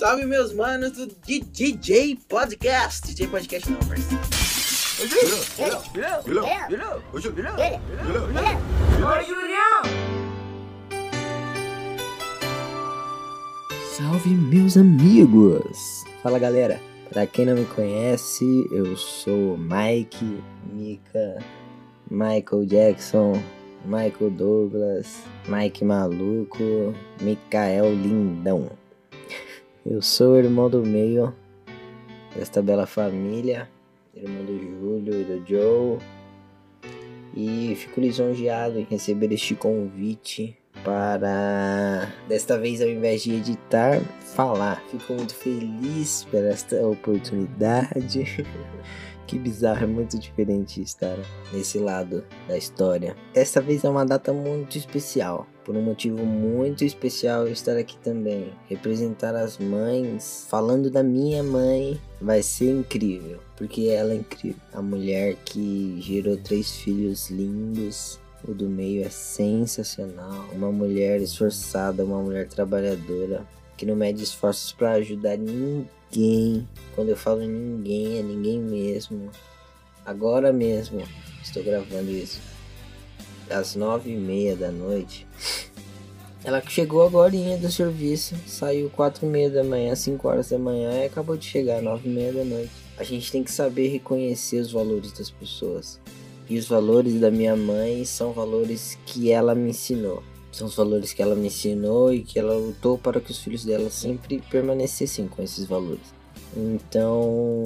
salve, meus manos do DJ Podcast. DJ Podcast não, parceiro. Salve, meus amigos! Fala, galera. Pra quem não me conhece, eu sou Mike, Mika, Michael Jackson, Michael Douglas, Mike Maluco, Mikael Lindão. Eu sou o irmão do meio desta bela família, irmão do Júlio e do Joe. E fico lisonjeado em receber este convite para desta vez ao invés de editar, falar. Fico muito feliz por esta oportunidade. que bizarro, é muito diferente estar nesse lado da história. Desta vez é uma data muito especial. Por um motivo muito especial eu estar aqui também. Representar as mães, falando da minha mãe, vai ser incrível. Porque ela é incrível. A mulher que gerou três filhos lindos, o do meio é sensacional. Uma mulher esforçada, uma mulher trabalhadora, que não mede esforços para ajudar ninguém. Quando eu falo ninguém, é ninguém mesmo. Agora mesmo estou gravando isso. Às nove e meia da noite. Ela chegou agora do serviço, saiu quatro e meia da manhã, cinco horas da manhã e acabou de chegar nove e meia da noite. A gente tem que saber reconhecer os valores das pessoas. E os valores da minha mãe são valores que ela me ensinou. São os valores que ela me ensinou e que ela lutou para que os filhos dela sempre permanecessem com esses valores. Então,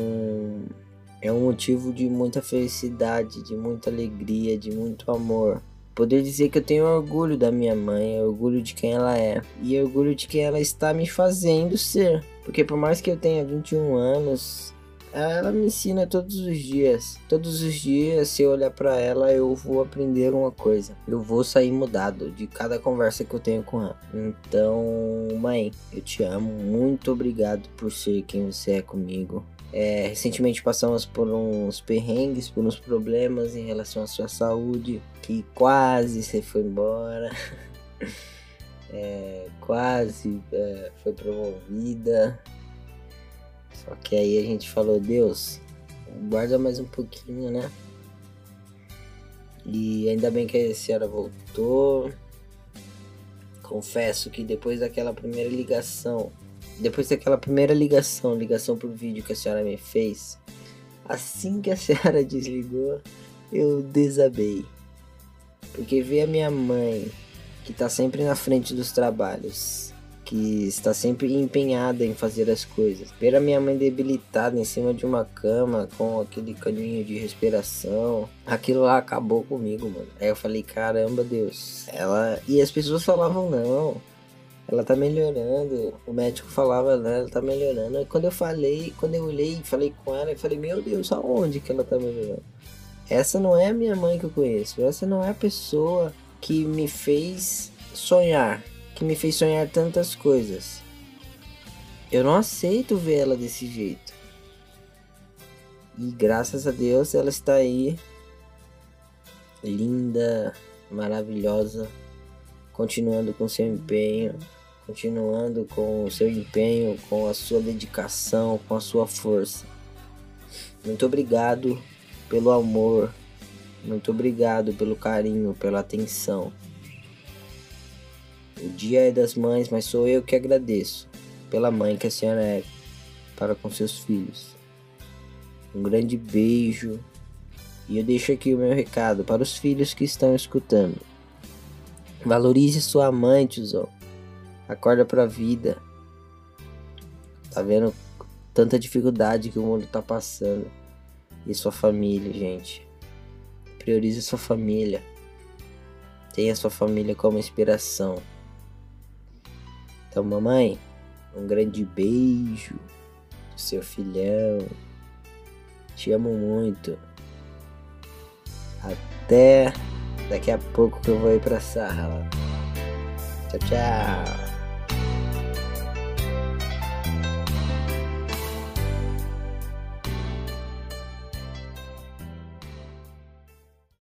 é um motivo de muita felicidade, de muita alegria, de muito amor. Poder dizer que eu tenho orgulho da minha mãe, orgulho de quem ela é e orgulho de quem ela está me fazendo ser. Porque por mais que eu tenha 21 anos, ela me ensina todos os dias. Todos os dias, se eu olhar para ela, eu vou aprender uma coisa. Eu vou sair mudado de cada conversa que eu tenho com ela. Então, mãe, eu te amo. Muito obrigado por ser quem você é comigo. É, recentemente passamos por uns perrengues, por uns problemas em relação à sua saúde, que quase você foi embora. é, quase é, foi promovida. Só que aí a gente falou, Deus, guarda mais um pouquinho, né? E ainda bem que a senhora voltou. Confesso que depois daquela primeira ligação, depois daquela primeira ligação, ligação por vídeo que a senhora me fez, assim que a senhora desligou, eu desabei. Porque ver a minha mãe, que tá sempre na frente dos trabalhos, que está sempre empenhada em fazer as coisas. Ver a minha mãe debilitada em cima de uma cama com aquele caninho de respiração, aquilo lá acabou comigo, mano. Aí eu falei, caramba, Deus. Ela e as pessoas falavam não. Ela tá melhorando. O médico falava, né? Ela tá melhorando. E quando eu falei, quando eu olhei falei com ela, eu falei, meu Deus, aonde que ela tá melhorando? Essa não é a minha mãe que eu conheço. Essa não é a pessoa que me fez sonhar que me fez sonhar tantas coisas. Eu não aceito ver ela desse jeito. E graças a Deus ela está aí, linda, maravilhosa, continuando com seu empenho, continuando com o seu empenho, com a sua dedicação, com a sua força. Muito obrigado pelo amor, muito obrigado pelo carinho, pela atenção. O dia é das mães, mas sou eu que agradeço pela mãe que a senhora é para com seus filhos. Um grande beijo e eu deixo aqui o meu recado para os filhos que estão escutando. Valorize sua mãe, tiozão. Acorda pra vida. Tá vendo tanta dificuldade que o mundo tá passando. E sua família, gente. Priorize sua família. Tenha sua família como inspiração. Então, mamãe, um grande beijo seu filhão. Te amo muito. Até daqui a pouco que eu vou ir pra sala. Tchau, tchau.